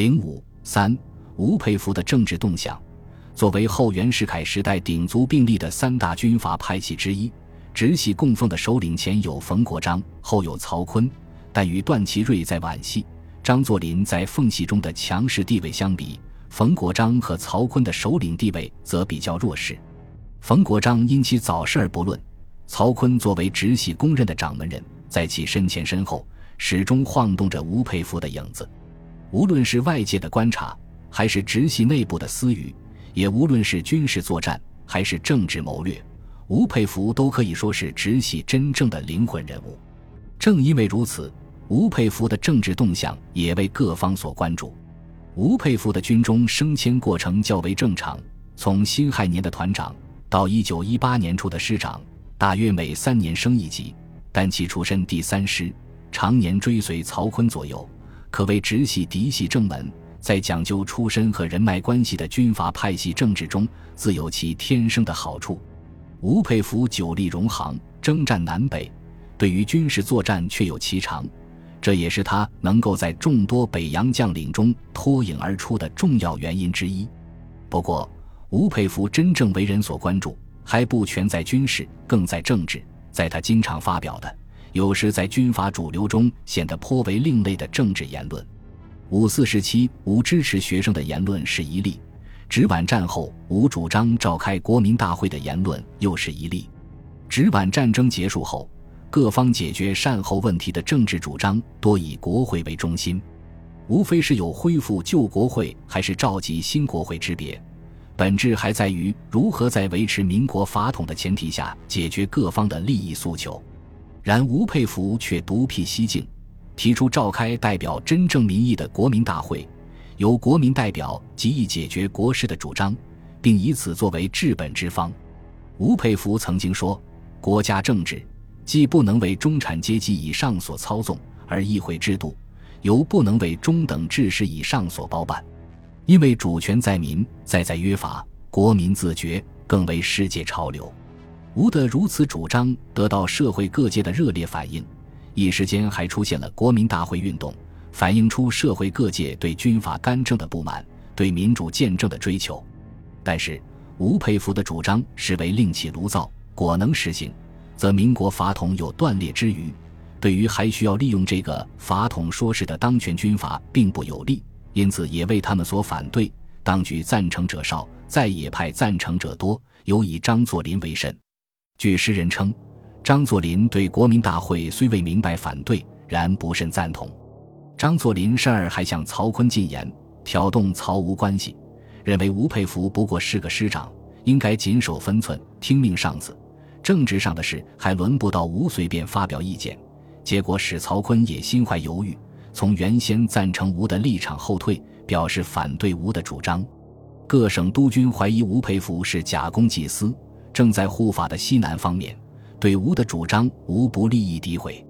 零五三，吴佩孚的政治动向。作为后袁世凯时代鼎足并立的三大军阀派系之一，直系供奉的首领前有冯国璋，后有曹锟，但与段祺瑞在皖系、张作霖在奉系中的强势地位相比，冯国璋和曹锟的首领地位则比较弱势。冯国璋因其早逝而不论，曹锟作为直系公认的掌门人，在其身前身后始终晃动着吴佩孚的影子。无论是外界的观察，还是直系内部的私语，也无论是军事作战，还是政治谋略，吴佩孚都可以说是直系真正的灵魂人物。正因为如此，吴佩孚的政治动向也为各方所关注。吴佩孚的军中升迁过程较为正常，从辛亥年的团长到一九一八年初的师长，大约每三年升一级，但其出身第三师，常年追随曹锟左右。可谓直系嫡系正门，在讲究出身和人脉关系的军阀派系政治中，自有其天生的好处。吴佩孚久历戎行，征战南北，对于军事作战确有其长，这也是他能够在众多北洋将领中脱颖而出的重要原因之一。不过，吴佩孚真正为人所关注，还不全在军事，更在政治。在他经常发表的。有时在军阀主流中显得颇为另类的政治言论。五四时期，吴支持学生的言论是一例；直皖战后，吴主张召开国民大会的言论又是一例。直皖战争结束后，各方解决善后问题的政治主张多以国会为中心，无非是有恢复旧国会还是召集新国会之别，本质还在于如何在维持民国法统的前提下解决各方的利益诉求。然吴佩孚却独辟蹊径，提出召开代表真正民意的国民大会，由国民代表极易解决国事的主张，并以此作为治本之方。吴佩孚曾经说：“国家政治既不能为中产阶级以上所操纵，而议会制度犹不能为中等志士以上所包办，因为主权在民，在在约法，国民自觉，更为世界潮流。”吴的如此主张得到社会各界的热烈反应，一时间还出现了国民大会运动，反映出社会各界对军阀干政的不满，对民主建政的追求。但是，吴佩孚的主张实为另起炉灶，果能实行，则民国法统有断裂之余，对于还需要利用这个法统说事的当权军阀并不有利，因此也为他们所反对。当局赞成者少，在野派赞成者多，尤以张作霖为甚。据诗人称，张作霖对国民大会虽未明白反对，然不甚赞同。张作霖甚而还向曹锟进言，挑动曹吴关系，认为吴佩孚不过是个师长，应该谨守分寸，听命上司。政治上的事还轮不到吴随便发表意见。结果使曹锟也心怀犹豫，从原先赞成吴的立场后退，表示反对吴的主张。各省督军怀疑吴佩孚是假公济私。正在护法的西南方面，对吴的主张无不利益诋毁。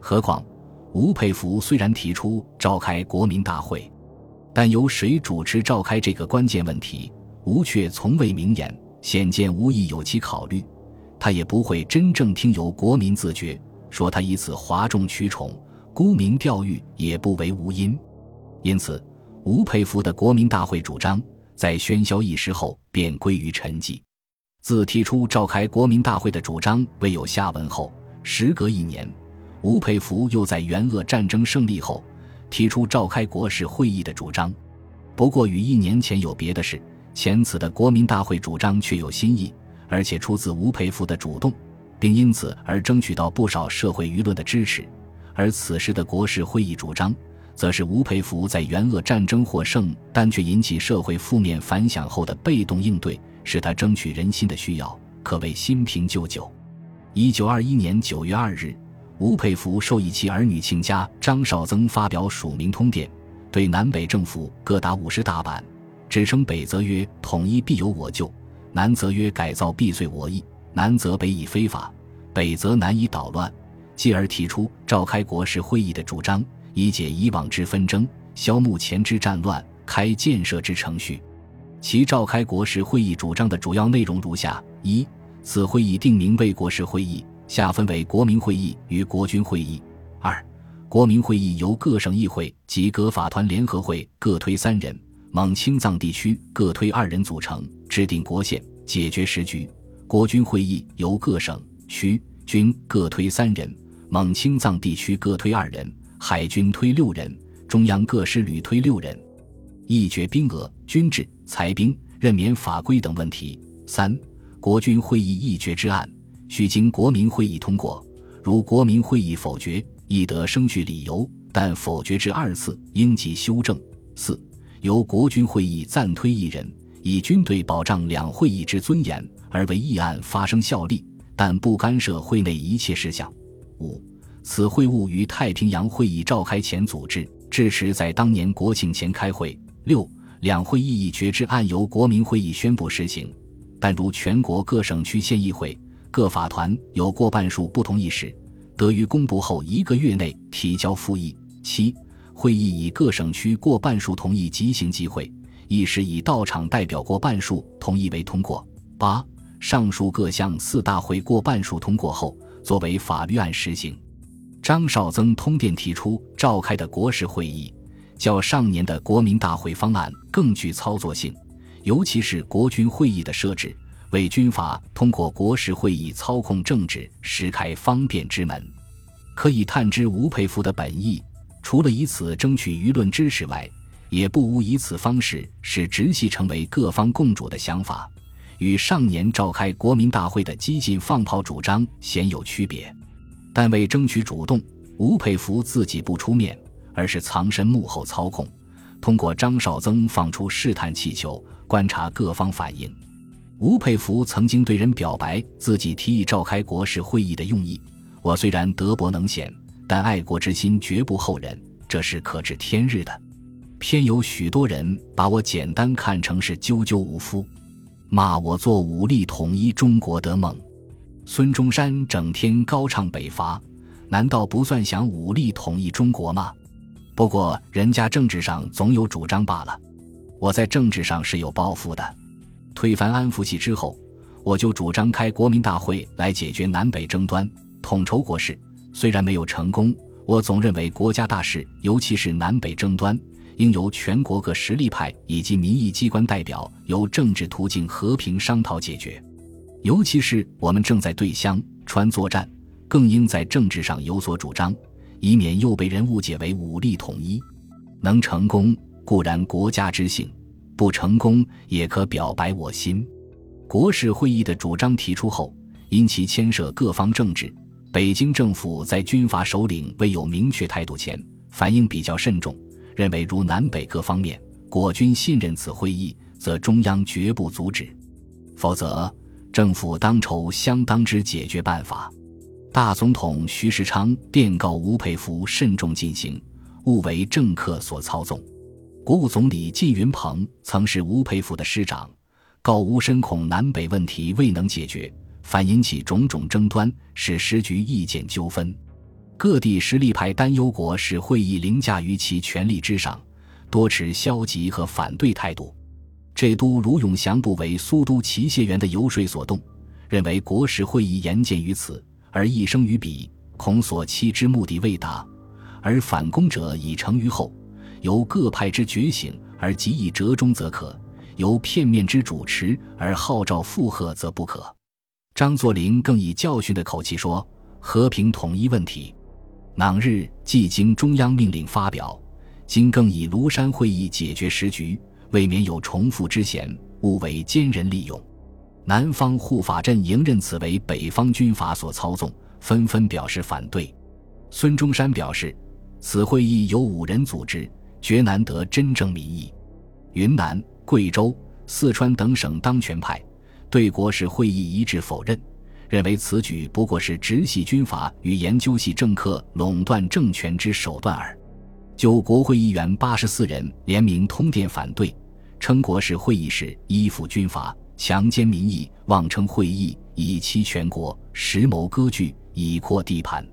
何况吴佩孚虽然提出召开国民大会，但由谁主持召开这个关键问题，吴却从未明言，显见吴亦有其考虑。他也不会真正听由国民自觉，说他以此哗众取宠、沽名钓誉，也不为无因。因此，吴佩孚的国民大会主张在喧嚣一时后便归于沉寂。自提出召开国民大会的主张未有下文后，时隔一年，吴佩孚又在援鄂战争胜利后提出召开国事会议的主张。不过与一年前有别的是，前次的国民大会主张却有新意，而且出自吴佩孚的主动，并因此而争取到不少社会舆论的支持。而此时的国事会议主张，则是吴佩孚在援鄂战争获胜但却引起社会负面反响后的被动应对。是他争取人心的需要，可谓新瓶旧酒。一九二一年九月二日，吴佩孚授意其儿女亲家张绍曾发表署名通电，对南北政府各打五十大板，指称北则曰统一必有我救，南则曰改造必遂我意，南则北以非法，北则南以捣乱，继而提出召开国事会议的主张，以解以往之纷争，消目前之战乱，开建设之程序。其召开国事会议主张的主要内容如下：一、此会议定名为国事会议，下分为国民会议与国军会议；二、国民会议由各省议会及各法团联合会各推三人，蒙青藏地区各推二人组成，制定国宪，解决时局。国军会议由各省、区、军各推三人，蒙青藏地区各推二人，海军推六人，中央各师旅推六人。议决兵额、军制、裁兵、任免法规等问题。三、国军会议议决之案，须经国民会议通过。如国民会议否决，亦得生据理由，但否决至二次，应即修正。四、由国军会议暂推一人，以军队保障两会议之尊严。而为议案发生效力，但不干涉会内一切事项。五、此会务于太平洋会议召开前组织，至迟在当年国庆前开会。六、两会议议决之案由国民会议宣布实行，但如全国各省区县议会、各法团有过半数不同意时，得于公布后一个月内提交复议。七、会议以各省区过半数同意即行集会，议事以到场代表过半数同意为通过。八。上述各项四大会过半数通过后，作为法律案实行。张绍曾通电提出召开的国事会议，较上年的国民大会方案更具操作性，尤其是国军会议的设置，为军阀通过国事会议操控政治实开方便之门。可以探知吴佩孚的本意，除了以此争取舆论支持外，也不无以此方式使直系成为各方共主的想法。与上年召开国民大会的激进放炮主张鲜有区别，但为争取主动，吴佩孚自己不出面，而是藏身幕后操控，通过张绍曾放出试探气球，观察各方反应。吴佩孚曾经对人表白自己提议召开国事会议的用意：我虽然德薄能显，但爱国之心绝不后人，这是可知天日的。偏有许多人把我简单看成是赳赳武夫。骂我做武力统一中国的梦，孙中山整天高唱北伐，难道不算想武力统一中国吗？不过人家政治上总有主张罢了。我在政治上是有抱负的。推翻安福系之后，我就主张开国民大会来解决南北争端，统筹国事。虽然没有成功，我总认为国家大事，尤其是南北争端。应由全国各实力派以及民意机关代表由政治途径和平商讨解决，尤其是我们正在对湘川作战，更应在政治上有所主张，以免又被人误解为武力统一。能成功固然国家之幸，不成功也可表白我心。国事会议的主张提出后，因其牵涉各方政治，北京政府在军阀首领未有明确态度前，反应比较慎重。认为，如南北各方面国军信任此会议，则中央绝不阻止；否则，政府当筹相当之解决办法。大总统徐世昌电告吴佩孚慎重进行，勿为政客所操纵。国务总理靳云鹏曾是吴佩孚的师长，告吴深恐南北问题未能解决，反引起种种争端，使时局意见纠纷。各地实力派担忧国使会议凌驾于其权力之上，多持消极和反对态度。浙都卢永祥不为苏都祁谢元的游说所动，认为国事会议言见于此，而一生于彼，恐所期之目的未达，而反攻者已成于后。由各派之觉醒而极以折中则可；由片面之主持而号召附和则不可。张作霖更以教训的口气说：“和平统一问题。”当日既经中央命令发表，今更以庐山会议解决时局，未免有重复之嫌，勿为奸人利用。南方护法阵营认此为北方军阀所操纵，纷纷表示反对。孙中山表示，此会议由五人组织，绝难得真正民意。云南、贵州、四川等省当权派对国事会议一致否认。认为此举不过是直系军阀与研究系政客垄断政权之手段耳。就国会议员八十四人联名通电反对，称国事会议是依附军阀、强奸民意，妄称会议以欺全国，实谋割据，以扩地盘。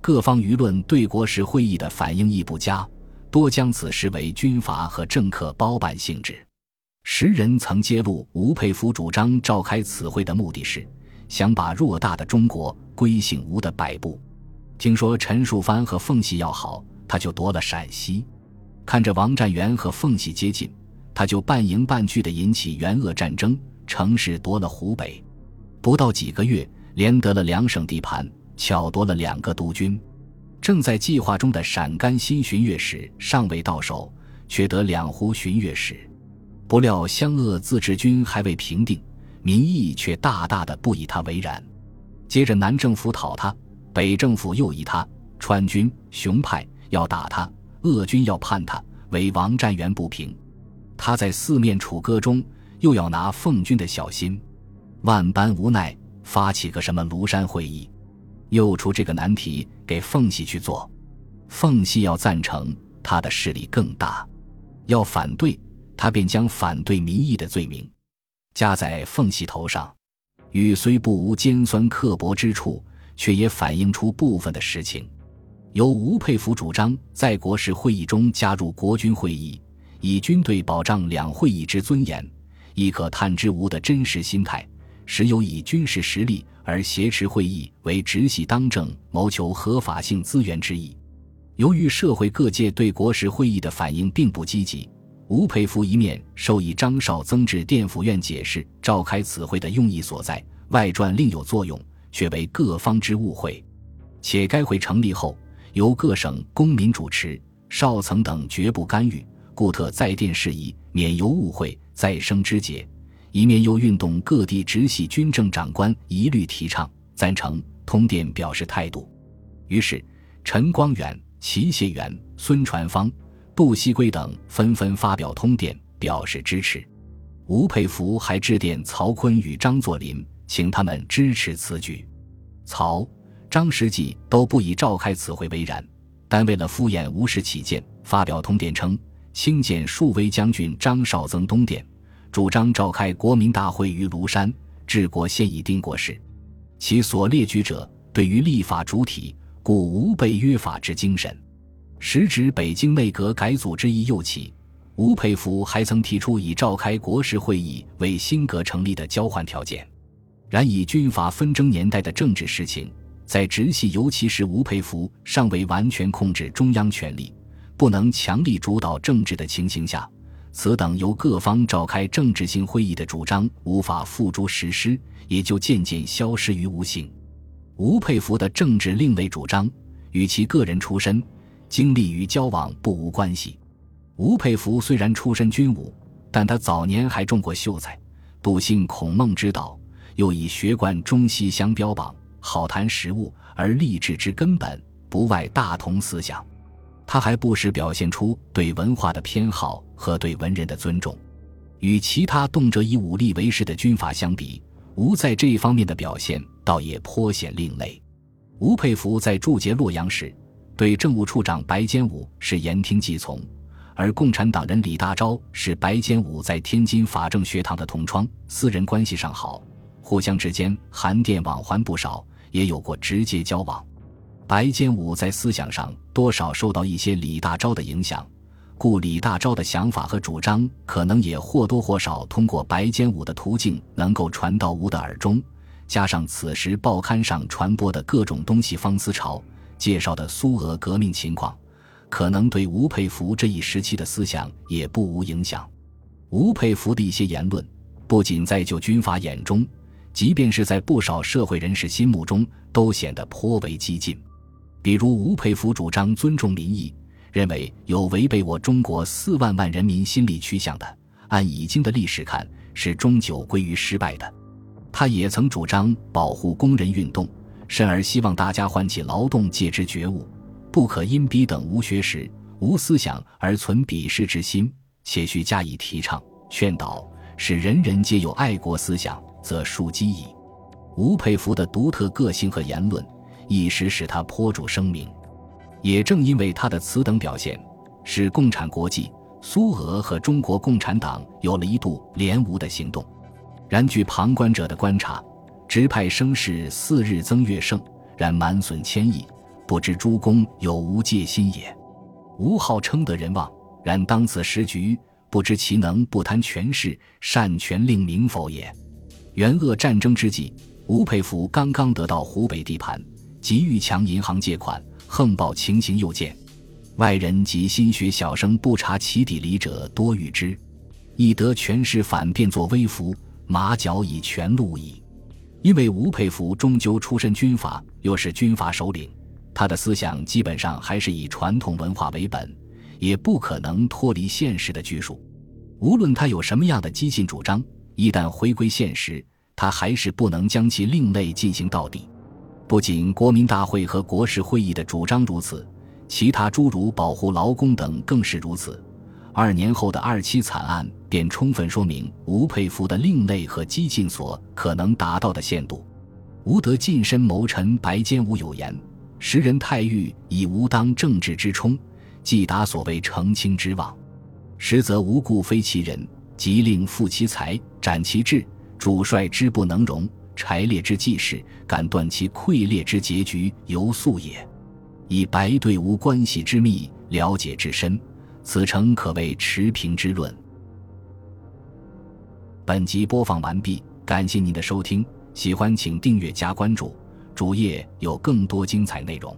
各方舆论对国事会议的反应亦不佳，多将此视为军阀和政客包办性质。时人曾揭露吴佩孚主张召开此会的目的是。想把偌大的中国归姓吴的摆布，听说陈树藩和奉系要好，他就夺了陕西；看着王占元和奉系接近，他就半迎半拒地引起元鄂战争，城市夺了湖北。不到几个月，连得了两省地盘，巧夺了两个督军。正在计划中的陕甘新巡阅使尚未到手，却得两湖巡阅使。不料湘鄂自治军还未平定，民意却大大的不以他为然。接着南政府讨他。北政府又以他，川军、熊派要打他，鄂军要叛他，为王占元不平。他在四面楚歌中，又要拿奉军的小心，万般无奈，发起个什么庐山会议，又出这个难题给奉系去做。奉系要赞成，他的势力更大；要反对，他便将反对民意的罪名加在奉系头上。语虽不无尖酸刻薄之处。却也反映出部分的实情。由吴佩孚主张在国事会议中加入国军会议，以军队保障两会议之尊严，亦可探知吴的真实心态，实有以军事实力而挟持会议为直系当政，谋求合法性资源之意。由于社会各界对国事会议的反应并不积极，吴佩孚一面授意张绍增至殿府院解释召开此会的用意所在，外传另有作用。却为各方之误会，且该会成立后由各省公民主持，少层等绝不干预，故特在殿事宜，免由误会再生枝节。一面又运动各地直系军政长官一律提倡赞成，通电表示态度。于是陈光远、齐燮元、孙传芳、杜锡圭等纷纷发表通电表示支持。吴佩孚还致电曹锟与张作霖。请他们支持此举，曹、张实际都不以召开此会为然，但为了敷衍吴氏起见，发表通电称：兴建数威将军张绍曾东电，主张召开国民大会于庐山，治国现已定国事。其所列举者，对于立法主体，故无被约法之精神。时值北京内阁改组之意又起，吴佩孚还曾提出以召开国事会议为新阁成立的交换条件。然以军阀纷争年代的政治实情，在直系尤其是吴佩孚尚未完全控制中央权力，不能强力主导政治的情形下，此等由各方召开政治性会议的主张无法付诸实施，也就渐渐消失于无形。吴佩孚的政治另类主张与其个人出身、经历与交往不无关系。吴佩孚虽然出身军武，但他早年还中过秀才，笃信孔孟之道。又以学贯中西相标榜，好谈实务，而立志之根本不外大同思想。他还不时表现出对文化的偏好和对文人的尊重。与其他动辄以武力为事的军阀相比，吴在这一方面的表现倒也颇显另类。吴佩孚在驻节洛阳时，对政务处长白坚武是言听计从，而共产党人李大钊是白坚武在天津法政学堂的同窗，私人关系上好。互相之间函电往还不少，也有过直接交往。白坚武在思想上多少受到一些李大钊的影响，故李大钊的想法和主张可能也或多或少通过白坚武的途径能够传到吴的耳中。加上此时报刊上传播的各种东西方思潮，介绍的苏俄革命情况，可能对吴佩孚这一时期的思想也不无影响。吴佩孚的一些言论，不仅在旧军阀眼中。即便是在不少社会人士心目中，都显得颇为激进。比如吴佩孚主张尊重民意，认为有违背我中国四万万人民心理趋向的，按已经的历史看，是终究归于失败的。他也曾主张保护工人运动，甚而希望大家唤起劳动界之觉悟，不可因彼等无学识、无思想而存鄙视之心，且需加以提倡、劝导，使人人皆有爱国思想。则庶几矣。吴佩孚的独特个性和言论，一时使他颇著声名。也正因为他的此等表现，使共产国际、苏俄和中国共产党有了一度联吴的行动。然据旁观者的观察，直派声势四日增月盛，然满损千亿，不知诸公有无戒心也。吴号称得人望，然当此时局，不知其能不贪权势，擅权令名否也。元鄂战争之际，吴佩孚刚刚得到湖北地盘，急欲强银行借款，横暴情形又见，外人及心学小生不察其底里者多遇之，以得权势反变作微服，马脚以全路矣。因为吴佩孚终究出身军阀，又是军阀首领，他的思想基本上还是以传统文化为本，也不可能脱离现实的拘束。无论他有什么样的激进主张，一旦回归现实，他还是不能将其另类进行到底。不仅国民大会和国事会议的主张如此，其他诸如保护劳工等更是如此。二年后的二七惨案便充分说明吴佩孚的另类和激进所可能达到的限度。吴德近身谋臣白坚吾有言：“时人太欲以吾当政治之冲，既达所谓澄清之望，实则无故非其人，即令负其才，斩其志，主帅之不能容，柴烈之计事，敢断其溃裂之结局，犹素也。以白对无关系之密，了解之深。”此诚可谓持平之论。本集播放完毕，感谢您的收听，喜欢请订阅加关注，主页有更多精彩内容。